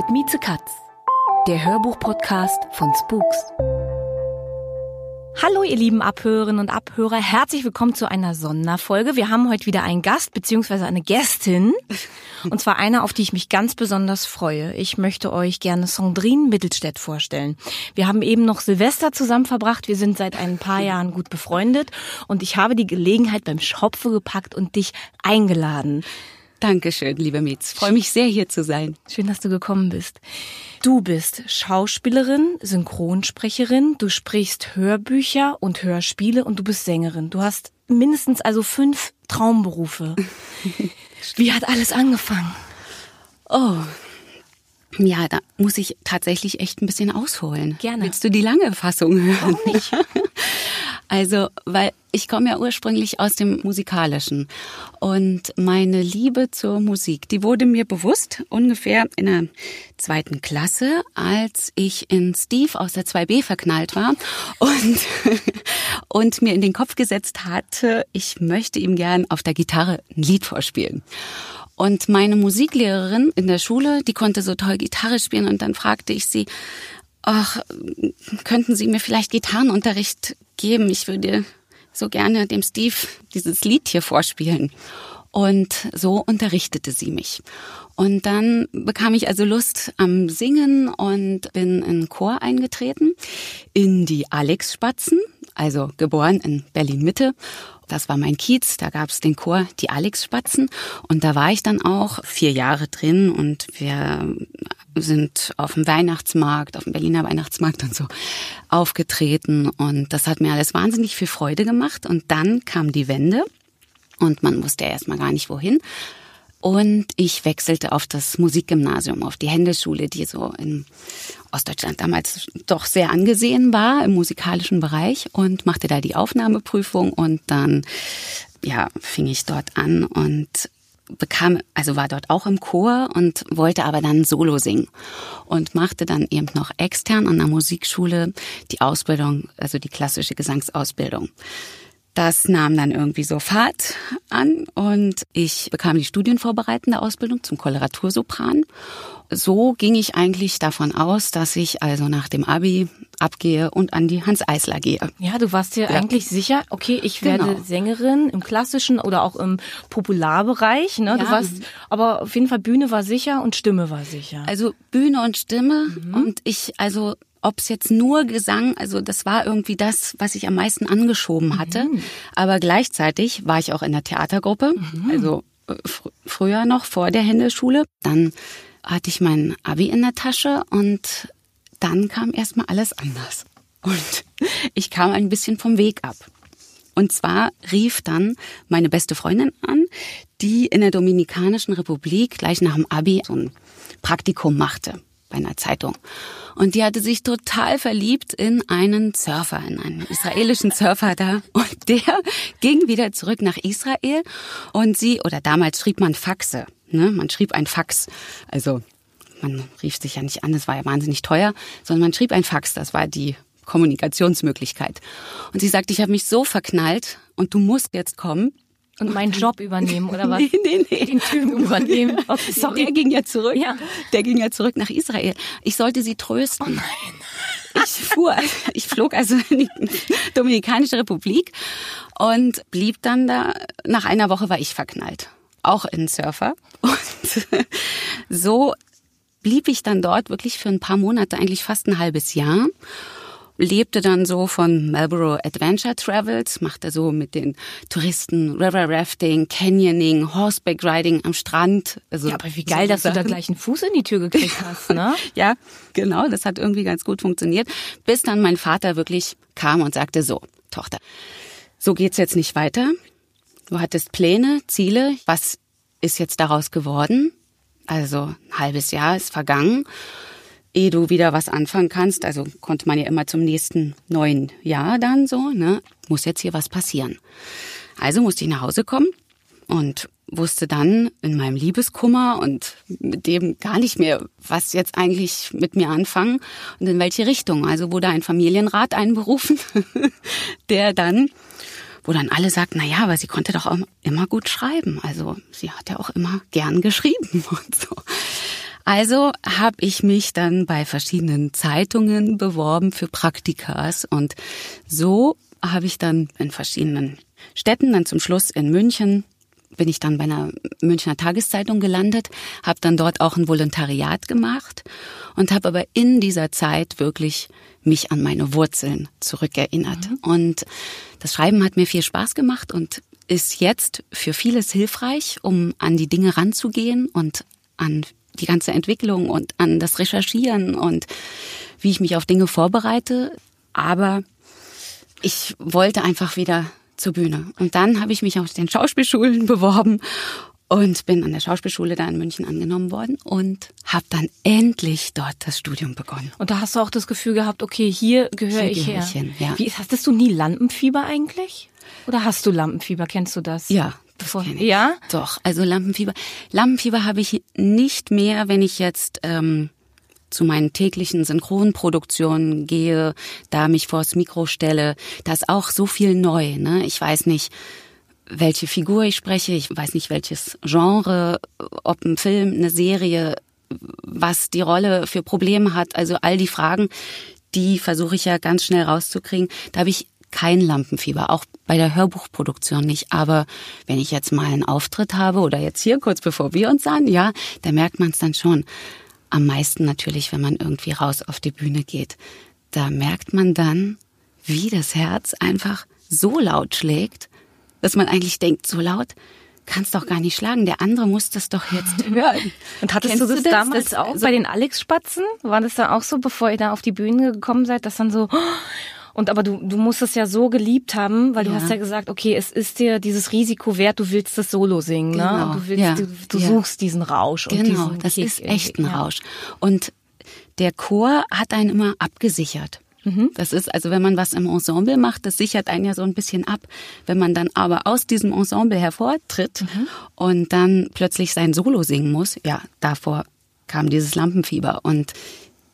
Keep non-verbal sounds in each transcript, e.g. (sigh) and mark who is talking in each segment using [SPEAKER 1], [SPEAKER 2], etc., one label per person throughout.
[SPEAKER 1] Mit Mieze Katz, der Hörbuch-Podcast von Spooks. Hallo ihr lieben Abhörerinnen und Abhörer, herzlich willkommen zu einer Sonderfolge. Wir haben heute wieder einen Gast bzw. eine Gästin und zwar eine, auf die ich mich ganz besonders freue. Ich möchte euch gerne Sandrine Mittelstädt vorstellen. Wir haben eben noch Silvester zusammen verbracht, wir sind seit ein paar Jahren gut befreundet und ich habe die Gelegenheit beim Schopfe gepackt und dich eingeladen.
[SPEAKER 2] Dankeschön, liebe Mietz. Freue mich sehr, hier zu sein.
[SPEAKER 1] Schön, dass du gekommen bist. Du bist Schauspielerin, Synchronsprecherin, du sprichst Hörbücher und Hörspiele und du bist Sängerin. Du hast mindestens also fünf Traumberufe. (laughs) Wie hat alles angefangen?
[SPEAKER 2] Oh. Ja, da muss ich tatsächlich echt ein bisschen ausholen.
[SPEAKER 1] Gerne.
[SPEAKER 2] Willst du die lange Fassung hören?
[SPEAKER 1] Warum nicht? (laughs)
[SPEAKER 2] Also, weil ich komme ja ursprünglich aus dem Musikalischen und meine Liebe zur Musik, die wurde mir bewusst ungefähr in der zweiten Klasse, als ich in Steve aus der 2B verknallt war und, (laughs) und mir in den Kopf gesetzt hatte, ich möchte ihm gern auf der Gitarre ein Lied vorspielen. Und meine Musiklehrerin in der Schule, die konnte so toll Gitarre spielen und dann fragte ich sie, ach, könnten Sie mir vielleicht Gitarrenunterricht geben? Ich würde so gerne dem Steve dieses Lied hier vorspielen. Und so unterrichtete sie mich. Und dann bekam ich also Lust am Singen und bin in Chor eingetreten, in die Alex Spatzen, also geboren in Berlin Mitte. Das war mein Kiez, da gab es den Chor Die Alex Spatzen und da war ich dann auch vier Jahre drin und wir sind auf dem Weihnachtsmarkt, auf dem Berliner Weihnachtsmarkt und so aufgetreten und das hat mir alles wahnsinnig viel Freude gemacht und dann kam die Wende und man wusste erstmal gar nicht wohin. Und ich wechselte auf das Musikgymnasium, auf die Händelschule, die so in Ostdeutschland damals doch sehr angesehen war im musikalischen Bereich und machte da die Aufnahmeprüfung und dann ja, fing ich dort an und bekam, also war dort auch im Chor und wollte aber dann Solo singen und machte dann eben noch extern an der Musikschule die Ausbildung, also die klassische Gesangsausbildung. Das nahm dann irgendwie so Fahrt an und ich bekam die studienvorbereitende Ausbildung zum Koloratursopran. So ging ich eigentlich davon aus, dass ich also nach dem Abi abgehe und an die Hans Eisler gehe.
[SPEAKER 1] Ja, du warst dir ja. eigentlich sicher, okay, ich werde
[SPEAKER 2] Genau.
[SPEAKER 1] Sängerin im klassischen oder auch im Popularbereich. Ne? Du
[SPEAKER 2] Ja.
[SPEAKER 1] warst, aber auf jeden Fall Bühne war sicher und Stimme war sicher.
[SPEAKER 2] Also Bühne und Stimme und ich, also ob es jetzt nur Gesang, also das war irgendwie das, was ich am meisten angeschoben hatte. Aber gleichzeitig war ich auch in der Theatergruppe, also äh, fr früher noch vor der Händeschule. Dann hatte ich mein Abi in der Tasche und dann kam erstmal alles anders. Und (laughs) ich kam ein bisschen vom Weg ab. Und zwar rief dann meine beste Freundin an, die in der Dominikanischen Republik gleich nach dem Abi so ein Praktikum machte bei einer Zeitung. Und die hatte sich total verliebt in einen Surfer, in einen israelischen Surfer da. Und der ging wieder zurück nach Israel. Und sie, oder damals schrieb man Faxe, ne? Man schrieb ein Fax. Also, man rief sich ja nicht an, das war ja wahnsinnig teuer, sondern man schrieb ein Fax, das war die Kommunikationsmöglichkeit. Und sie sagte, ich habe mich so verknallt und du musst jetzt kommen.
[SPEAKER 1] Und meinen Job übernehmen oder was? (laughs)
[SPEAKER 2] Nee, nee, nee.
[SPEAKER 1] Den Typen (laughs) übernehmen. Okay, sorry.
[SPEAKER 2] Der ging ja zurück.
[SPEAKER 1] Ja.
[SPEAKER 2] Der ging ja zurück nach Israel. Ich sollte sie trösten. Oh nein. Ich fuhr, ich flog also in die Dominikanische Republik und blieb dann da. Nach einer Woche war ich verknallt. Auch in Surfer. Und so blieb ich dann dort wirklich für ein paar Monate, eigentlich fast ein halbes Jahr. Lebte dann so von Marlboro Adventure Travels, machte so mit den Touristen River Rafting, Canyoning, Horseback Riding am Strand.
[SPEAKER 1] Also ja, aber wie geil, so dass Sachen. du da gleich einen Fuß in die Tür gekriegt (laughs) hast, ne?
[SPEAKER 2] ja, genau, das hat irgendwie ganz gut funktioniert, bis dann mein Vater wirklich kam und sagte so, Tochter, so geht's jetzt nicht weiter. Du hattest Pläne, Ziele. Was ist jetzt daraus geworden? Also ein halbes Jahr ist vergangen ehe du wieder was anfangen kannst, also konnte man ja immer zum nächsten neuen Jahr dann so, ne, muss jetzt hier was passieren. Also musste ich nach Hause kommen und wusste dann in meinem Liebeskummer und mit dem gar nicht mehr, was jetzt eigentlich mit mir anfangen und in welche Richtung. Also wurde ein Familienrat einberufen, (laughs) der dann, wo dann alle sagten, na ja, aber sie konnte doch auch immer gut schreiben. Also sie hat ja auch immer gern geschrieben (laughs) und so. Also habe ich mich dann bei verschiedenen Zeitungen beworben für Praktikas und so habe ich dann in verschiedenen Städten, dann zum Schluss in München, bin ich dann bei einer Münchner Tageszeitung gelandet, habe dann dort auch ein Volontariat gemacht und habe aber in dieser Zeit wirklich mich an meine Wurzeln zurückerinnert. Mhm. Und das Schreiben hat mir viel Spaß gemacht und ist jetzt für vieles hilfreich, um an die Dinge ranzugehen und an die ganze Entwicklung und an das Recherchieren und wie ich mich auf Dinge vorbereite. Aber ich wollte einfach wieder zur Bühne. Und dann habe ich mich auf den Schauspielschulen beworben und bin an der Schauspielschule da in München angenommen worden und habe dann endlich dort das Studium begonnen.
[SPEAKER 1] Und da hast du auch das Gefühl gehabt, okay, hier gehöre ich her. Hin, ja. Wie, hattest du nie Lampenfieber eigentlich? Oder hast du Lampenfieber? Kennst du das?
[SPEAKER 2] Ja,
[SPEAKER 1] Bevor, ja?
[SPEAKER 2] Doch, also Lampenfieber. Lampenfieber habe ich nicht mehr, wenn ich jetzt ähm, zu meinen täglichen Synchronproduktionen gehe, da mich vors Mikro stelle. Da ist auch so viel neu. Ne? Ich weiß nicht, welche Figur ich spreche, ich weiß nicht, welches Genre, ob ein Film, eine Serie, was die Rolle für Probleme hat. Also all die Fragen, die versuche ich ja ganz schnell rauszukriegen. Da habe ich kein Lampenfieber, auch bei der Hörbuchproduktion nicht. Aber wenn ich jetzt mal einen Auftritt habe oder jetzt hier kurz bevor wir uns sahen, ja, da merkt man es dann schon. Am meisten natürlich, wenn man irgendwie raus auf die Bühne geht. Da merkt man dann, wie das Herz einfach so laut schlägt, dass man eigentlich denkt, so laut kannst doch gar nicht schlagen. Der andere muss das doch jetzt (laughs) hören.
[SPEAKER 1] Und hattest Kennst du das, das damals das, auch also bei den Alex-Spatzen? War das dann auch so, bevor ihr da auf die Bühne gekommen seid, dass dann so, und aber du, du musst es ja so geliebt haben, weil ja. du hast ja gesagt, okay, es ist dir dieses Risiko wert, du willst das Solo singen, ne? genau. ne? Du willst, ja. du, du ja. suchst diesen Rausch.
[SPEAKER 2] Genau,
[SPEAKER 1] und diesen
[SPEAKER 2] das Kick ist echt ein Rausch. Und der Chor hat einen immer abgesichert. Mhm. Das ist also, wenn man was im Ensemble macht, das sichert einen ja so ein bisschen ab. Wenn man dann aber aus diesem Ensemble hervortritt mhm. und dann plötzlich sein Solo singen muss, ja, davor kam dieses Lampenfieber. Und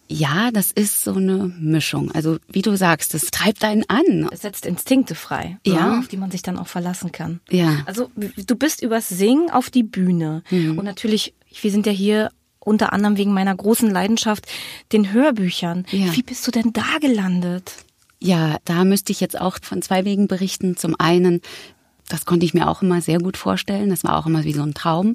[SPEAKER 2] ja, das ist so eine Mischung. Also wie du sagst, das treibt einen an.
[SPEAKER 1] Es setzt Instinkte frei,
[SPEAKER 2] ne, ja.
[SPEAKER 1] auf die man sich dann auch verlassen kann.
[SPEAKER 2] Ja.
[SPEAKER 1] Also du bist übers Singen auf die Bühne. Mhm. Und natürlich, wir sind ja hier unter anderem wegen meiner großen Leidenschaft den Hörbüchern. Ja. Wie bist du denn da gelandet?
[SPEAKER 2] Ja, da müsste ich jetzt auch von zwei Wegen berichten. Zum einen, das konnte ich mir auch immer sehr gut vorstellen. Das war auch immer wie so ein Traum.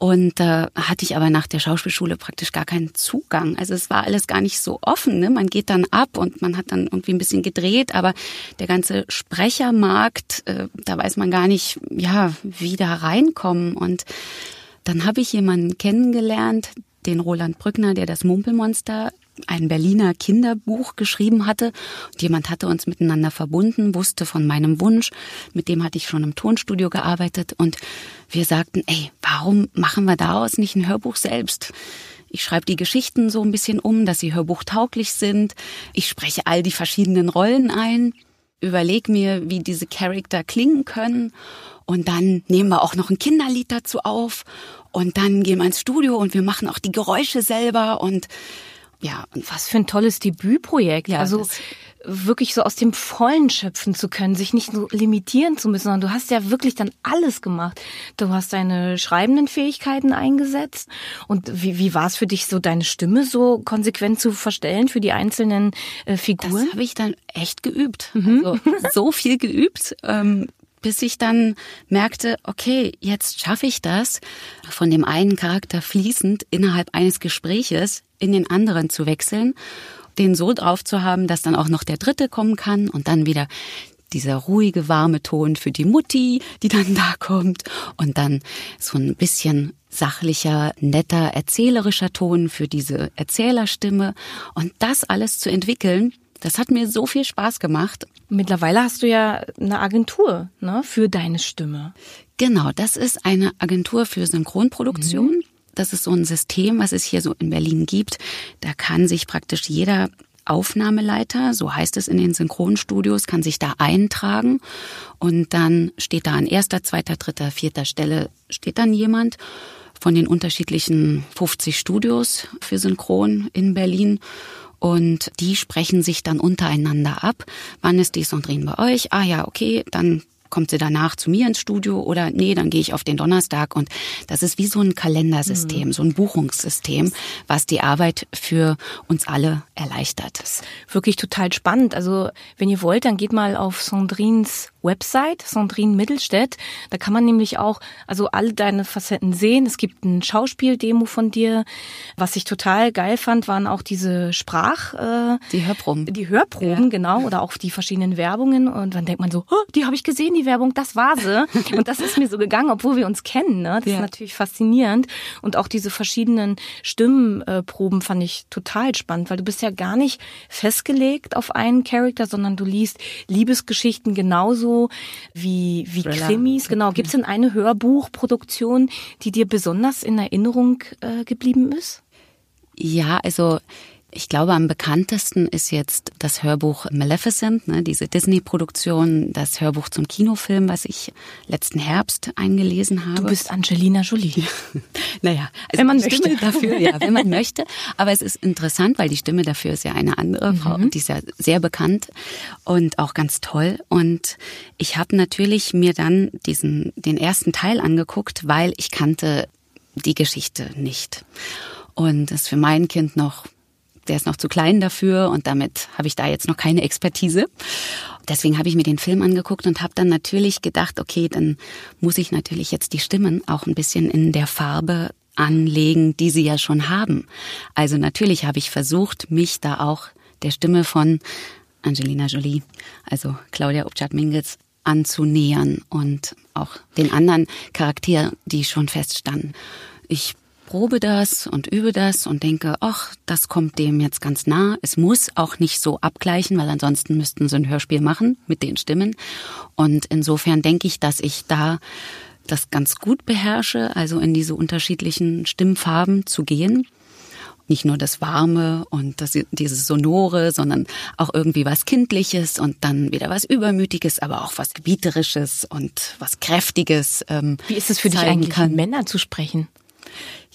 [SPEAKER 2] Und äh, hatte ich aber nach der Schauspielschule praktisch gar keinen Zugang. Also es war alles gar nicht so offen. Ne? Man geht dann ab und man hat dann irgendwie ein bisschen gedreht, aber der ganze Sprechermarkt, äh, da weiß man gar nicht, ja, wie da reinkommen. Und dann habe ich jemanden kennengelernt, den Roland Brückner, der das Mumpelmonster ein Berliner Kinderbuch geschrieben hatte. Und jemand hatte uns miteinander verbunden, wusste von meinem Wunsch. Mit dem hatte ich schon im Tonstudio gearbeitet. Und wir sagten, ey, warum machen wir daraus nicht ein Hörbuch selbst? Ich schreibe die Geschichten so ein bisschen um, dass sie hörbuchtauglich sind. Ich spreche all die verschiedenen Rollen ein, überleg mir, wie diese Charakter klingen können. Und dann nehmen wir auch noch ein Kinderlied dazu auf. Und dann gehen wir ins Studio und wir machen auch die Geräusche selber und
[SPEAKER 1] ja, und was für ein tolles Debütprojekt. Ja, also wirklich so aus dem Vollen schöpfen zu können, sich nicht so limitieren zu müssen, sondern du hast ja wirklich dann alles gemacht. Du hast deine schreibenden Fähigkeiten eingesetzt. Und wie, wie war es für dich, so deine Stimme so konsequent zu verstellen für die einzelnen äh, Figuren?
[SPEAKER 2] Das habe ich dann echt geübt. Mhm. Also, (laughs) so viel geübt. Ähm, bis ich dann merkte, okay, jetzt schaffe ich das, von dem einen Charakter fließend innerhalb eines Gespräches in den anderen zu wechseln den so drauf zu haben, dass dann auch noch der dritte kommen kann und dann wieder dieser ruhige, warme Ton für die Mutti, die dann (laughs) da kommt und dann so ein bisschen sachlicher, netter, erzählerischer Ton für diese Erzählerstimme und das alles zu entwickeln, das hat mir so viel Spaß gemacht.
[SPEAKER 1] Mittlerweile hast du ja eine Agentur ne, für deine Stimme.
[SPEAKER 2] Genau, das ist eine Agentur für Synchronproduktion. Mhm. Das ist so ein System, was es hier so in Berlin gibt. Da kann sich praktisch jeder Aufnahmeleiter, so heißt es in den Synchronstudios, kann sich da eintragen und dann steht da an erster, zweiter, dritter, vierter Stelle steht dann jemand von den unterschiedlichen 50 Studios für Synchron in Berlin und die sprechen sich dann untereinander ab. Wann ist die Sandrine bei euch? Ah ja, okay, dann kommt sie danach zu mir ins Studio oder nee, dann gehe ich auf den Donnerstag und das ist wie so ein Kalendersystem, mhm. so ein Buchungssystem, was die Arbeit für uns alle erleichtert.
[SPEAKER 1] wirklich total spannend. Also wenn ihr wollt, dann geht mal auf Sandrines Website, Sandrine Mittelstädt. Da kann man nämlich auch also alle deine Facetten sehen. Es gibt ein Schauspieldemo von dir. Was ich total geil fand, waren auch diese Sprach...
[SPEAKER 2] Äh, die Hörproben.
[SPEAKER 1] Die Hörproben, ja. genau. Oder auch die verschiedenen Werbungen. Und dann denkt man so, oh, die habe ich gesehen, Werbung, das war sie. (laughs) Und das ist mir so gegangen, obwohl wir uns kennen. Ne? Das ja. ist natürlich faszinierend. Und auch diese verschiedenen Stimmenproben fand ich total spannend, weil du bist ja gar nicht festgelegt auf einen Charakter, sondern du liest Liebesgeschichten genauso wie, wie Krimis. Genau. Gibt es denn eine Hörbuchproduktion, die dir besonders in Erinnerung äh, geblieben ist?
[SPEAKER 2] Ja, also ich glaube, am bekanntesten ist jetzt das Hörbuch Maleficent, ne, diese Disney-Produktion, das Hörbuch zum Kinofilm, was ich letzten Herbst eingelesen habe.
[SPEAKER 1] Du bist Angelina Jolie. (laughs)
[SPEAKER 2] naja, also wenn man möchte. Stimme dafür, ja, wenn man (laughs) möchte. Aber es ist interessant, weil die Stimme dafür ist ja eine andere Frau, mhm. die ist ja sehr bekannt und auch ganz toll. Und ich habe natürlich mir dann diesen den ersten Teil angeguckt, weil ich kannte die Geschichte nicht. Und das für mein Kind noch der ist noch zu klein dafür und damit habe ich da jetzt noch keine Expertise. Deswegen habe ich mir den Film angeguckt und habe dann natürlich gedacht, okay, dann muss ich natürlich jetzt die Stimmen auch ein bisschen in der Farbe anlegen, die sie ja schon haben. Also natürlich habe ich versucht, mich da auch der Stimme von Angelina Jolie, also Claudia Obchat-Mingels, anzunähern und auch den anderen Charakteren, die schon feststanden. Ich probe das und übe das und denke, ach, das kommt dem jetzt ganz nah. Es muss auch nicht so abgleichen, weil ansonsten müssten sie ein Hörspiel machen mit den Stimmen. Und insofern denke ich, dass ich da das ganz gut beherrsche, also in diese unterschiedlichen Stimmfarben zu gehen. Nicht nur das Warme und das, dieses Sonore, sondern auch irgendwie was Kindliches und dann wieder was Übermütiges, aber auch was Gebieterisches und was Kräftiges.
[SPEAKER 1] Ähm, Wie ist es für dich eigentlich, kann. Männer zu sprechen?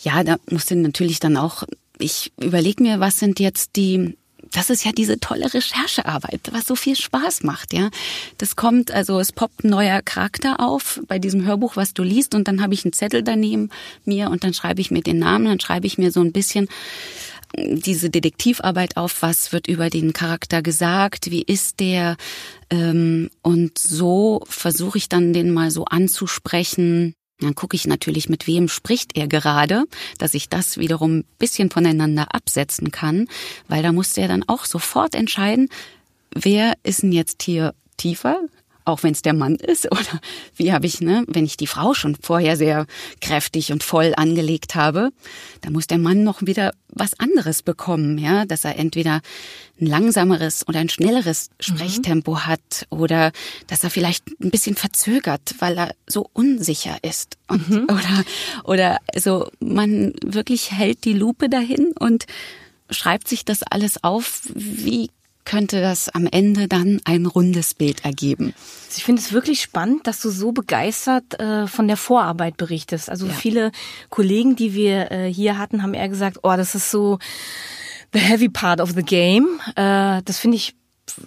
[SPEAKER 2] Ja, da musste natürlich dann auch, ich überlege mir, was sind jetzt die das ist ja diese tolle Recherchearbeit, was so viel Spaß macht, ja. Das kommt, also es poppt ein neuer Charakter auf bei diesem Hörbuch, was du liest, und dann habe ich einen Zettel daneben mir und dann schreibe ich mir den Namen, dann schreibe ich mir so ein bisschen diese Detektivarbeit auf, was wird über den Charakter gesagt, wie ist der, ähm, und so versuche ich dann den mal so anzusprechen dann gucke ich natürlich, mit wem spricht er gerade, dass ich das wiederum ein bisschen voneinander absetzen kann, weil da musste er dann auch sofort entscheiden, wer ist denn jetzt hier tiefer, auch wenn es der Mann ist? (laughs) Oder wie habe ich, ne, wenn ich die Frau schon vorher sehr kräftig und voll angelegt habe, da muss der Mann noch wieder was anderes bekommen, ja, dass er entweder ein langsameres oder ein schnelleres Sprechtempo mhm. hat oder dass er vielleicht ein bisschen verzögert, weil er so unsicher ist und, mhm. (laughs) oder oder so man wirklich hält die Lupe dahin und schreibt sich das alles auf, wie könnte das am Ende dann ein rundes Bild ergeben.
[SPEAKER 1] Ich finde es wirklich spannend, dass du so begeistert äh, von der Vorarbeit berichtest. Also ja. viele Kollegen, die wir äh, hier hatten, haben eher gesagt, oh, das ist so the heavy part of the game. Äh, das finde ich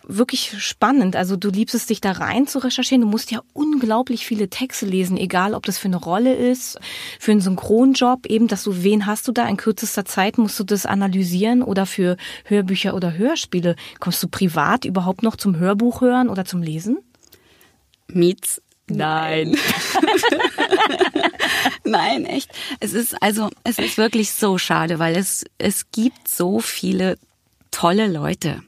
[SPEAKER 1] wirklich spannend. Also du liebst es, dich da rein zu recherchieren. Du musst ja unglaublich viele Texte lesen, egal ob das für eine Rolle ist, für einen Synchronjob, eben, dass du, wen hast du da in kürzester Zeit, musst du das analysieren oder für Hörbücher oder Hörspiele. Kommst du privat überhaupt noch zum Hörbuch hören oder zum Lesen?
[SPEAKER 2] Miets Nein. (laughs) Nein, echt. Es ist also, es ist wirklich so schade, weil es, es gibt so viele tolle Leute,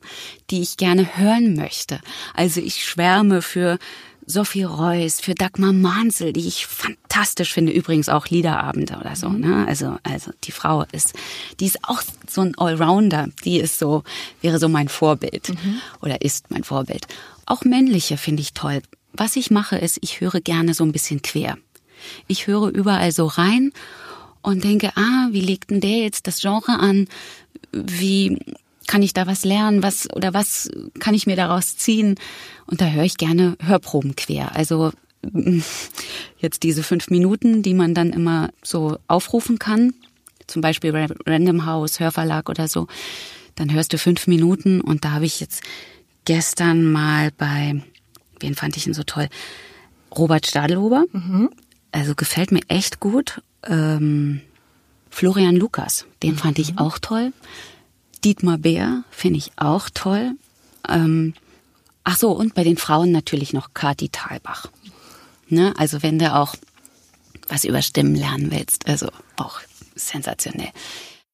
[SPEAKER 2] die ich gerne hören möchte. Also ich schwärme für Sophie Reuss, für Dagmar Mansel, die ich fantastisch finde, übrigens auch Liederabende oder so. Mhm. Ne? Also, also die Frau ist, die ist auch so ein Allrounder. Die ist so, wäre so mein Vorbild mhm. oder ist mein Vorbild. Auch männliche finde ich toll. Was ich mache, ist, ich höre gerne so ein bisschen quer. Ich höre überall so rein und denke, ah, wie legt denn der jetzt das Genre an? Wie kann ich da was lernen? Was oder was kann ich mir daraus ziehen? Und da höre ich gerne Hörproben quer. Also jetzt diese fünf Minuten, die man dann immer so aufrufen kann, zum Beispiel Random House, Hörverlag oder so, dann hörst du fünf Minuten und da habe ich jetzt gestern mal bei, wen fand ich ihn so toll? Robert Stadelhuber. Mhm. Also gefällt mir echt gut. Ähm, Florian Lukas, den mhm. fand ich mhm. auch toll. Dietmar Bär finde ich auch toll. Ähm, ach so, und bei den Frauen natürlich noch Kati Thalbach. Ne? Also wenn du auch was über Stimmen lernen willst, also auch sensationell.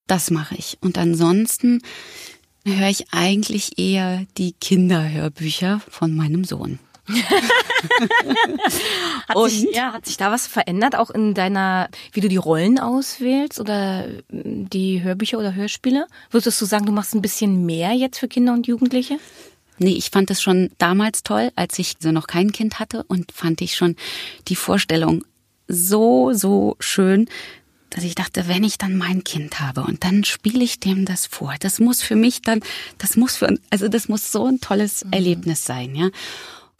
[SPEAKER 2] Das mache ich. Und ansonsten höre ich eigentlich eher die Kinderhörbücher von meinem Sohn. (laughs)
[SPEAKER 1] hat, sich, ja, hat sich da was verändert, auch in deiner, wie du die Rollen auswählst oder die Hörbücher oder Hörspiele? Würdest du sagen, du machst ein bisschen mehr jetzt für Kinder und Jugendliche?
[SPEAKER 2] Nee, ich fand es schon damals toll, als ich so noch kein Kind hatte und fand ich schon die Vorstellung so, so schön, dass ich dachte, wenn ich dann mein Kind habe und dann spiele ich dem das vor, das muss für mich dann, das muss für, also das muss so ein tolles mhm. Erlebnis sein, ja.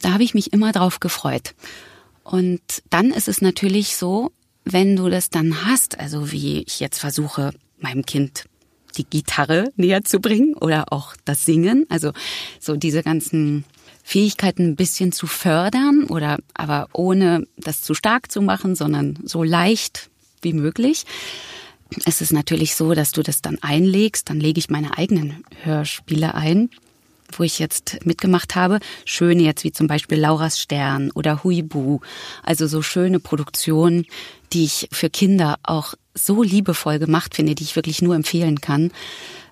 [SPEAKER 2] Da habe ich mich immer drauf gefreut. Und dann ist es natürlich so, wenn du das dann hast, also wie ich jetzt versuche, meinem Kind die Gitarre näher zu bringen oder auch das Singen, also so diese ganzen Fähigkeiten ein bisschen zu fördern oder aber ohne das zu stark zu machen, sondern so leicht wie möglich. Es ist natürlich so, dass du das dann einlegst, dann lege ich meine eigenen Hörspiele ein wo ich jetzt mitgemacht habe, schöne jetzt wie zum Beispiel Laura's Stern oder Huibu, also so schöne Produktionen, die ich für Kinder auch so liebevoll gemacht finde, die ich wirklich nur empfehlen kann.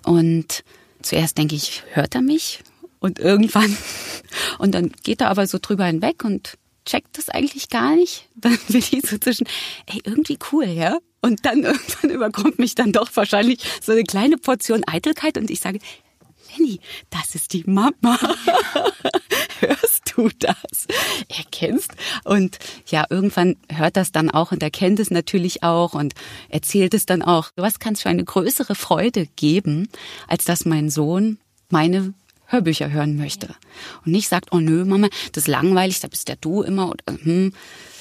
[SPEAKER 2] Und zuerst denke ich, hört er mich? Und irgendwann, (laughs) und dann geht er aber so drüber hinweg und checkt das eigentlich gar nicht. (laughs) Dann bin ich so zwischen, ey, irgendwie cool, ja? Und dann (laughs) irgendwann überkommt mich dann doch wahrscheinlich so eine kleine Portion Eitelkeit und ich sage, Lenny, das ist die Mama. (laughs) Hörst du das? Erkennst? Und ja, irgendwann hört das dann auch und erkennt es natürlich auch und erzählt es dann auch. Was kann es für eine größere Freude geben, als dass mein Sohn meine Hörbücher hören möchte. Und nicht sagt, oh nö, Mama, das ist langweilig, da bist ja du immer. Oder, hm.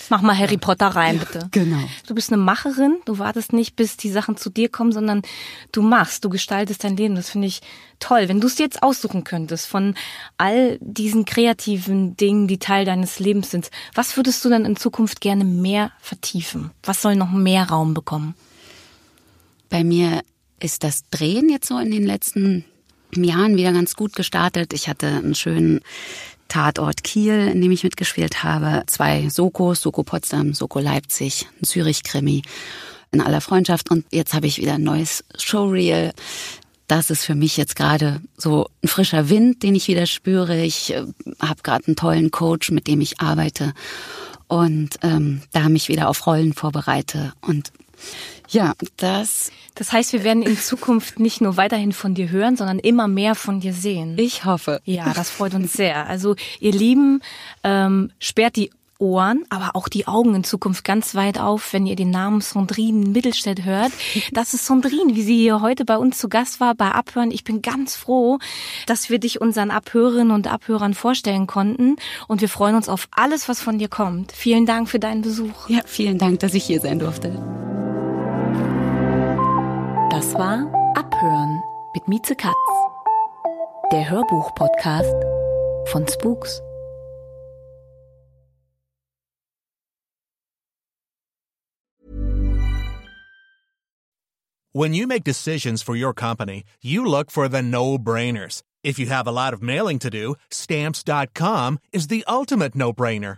[SPEAKER 1] Mach mal Harry Potter rein, bitte.
[SPEAKER 2] Genau.
[SPEAKER 1] Du bist eine Macherin, du wartest nicht, bis die Sachen zu dir kommen, sondern du machst, du gestaltest dein Leben. Das finde ich toll. Wenn du es jetzt aussuchen könntest von all diesen kreativen Dingen, die Teil deines Lebens sind, was würdest du dann in Zukunft gerne mehr vertiefen? Was soll noch mehr Raum bekommen?
[SPEAKER 2] Bei mir ist das Drehen jetzt so in den letzten Jahren wieder ganz gut gestartet. Ich hatte einen schönen Tatort Kiel, in dem ich mitgespielt habe. Zwei Sokos, Soko Potsdam, Soko Leipzig, ein Zürich-Krimi in aller Freundschaft. Und jetzt habe ich wieder ein neues Showreel. Das ist für mich jetzt gerade so ein frischer Wind, den ich wieder spüre. Ich äh, habe gerade einen tollen Coach, mit dem ich arbeite und ähm, da mich wieder auf Rollen vorbereite. Und ja, das.
[SPEAKER 1] Das heißt, wir werden in Zukunft nicht nur weiterhin von dir hören, sondern immer mehr von dir sehen.
[SPEAKER 2] Ich hoffe.
[SPEAKER 1] Ja, das freut uns sehr. Also, ihr Lieben, ähm, sperrt die Ohren, aber auch die Augen in Zukunft ganz weit auf, wenn ihr den Namen Sondrine Mittelstädt hört. Das ist Sondrine, wie sie hier heute bei uns zu Gast war bei Abhören. Ich bin ganz froh, dass wir dich unseren Abhörerinnen und Abhörern vorstellen konnten und wir freuen uns auf alles, was von dir kommt. Vielen Dank für deinen Besuch.
[SPEAKER 2] Ja, vielen Dank, dass ich hier sein durfte.
[SPEAKER 1] War Abhören mit Mieze Katz, der Hörbuch-Podcast von Spooks.
[SPEAKER 3] When you make decisions for your company, you look for the no-brainers. If you have a lot of mailing to do, stamps.com is the ultimate no-brainer.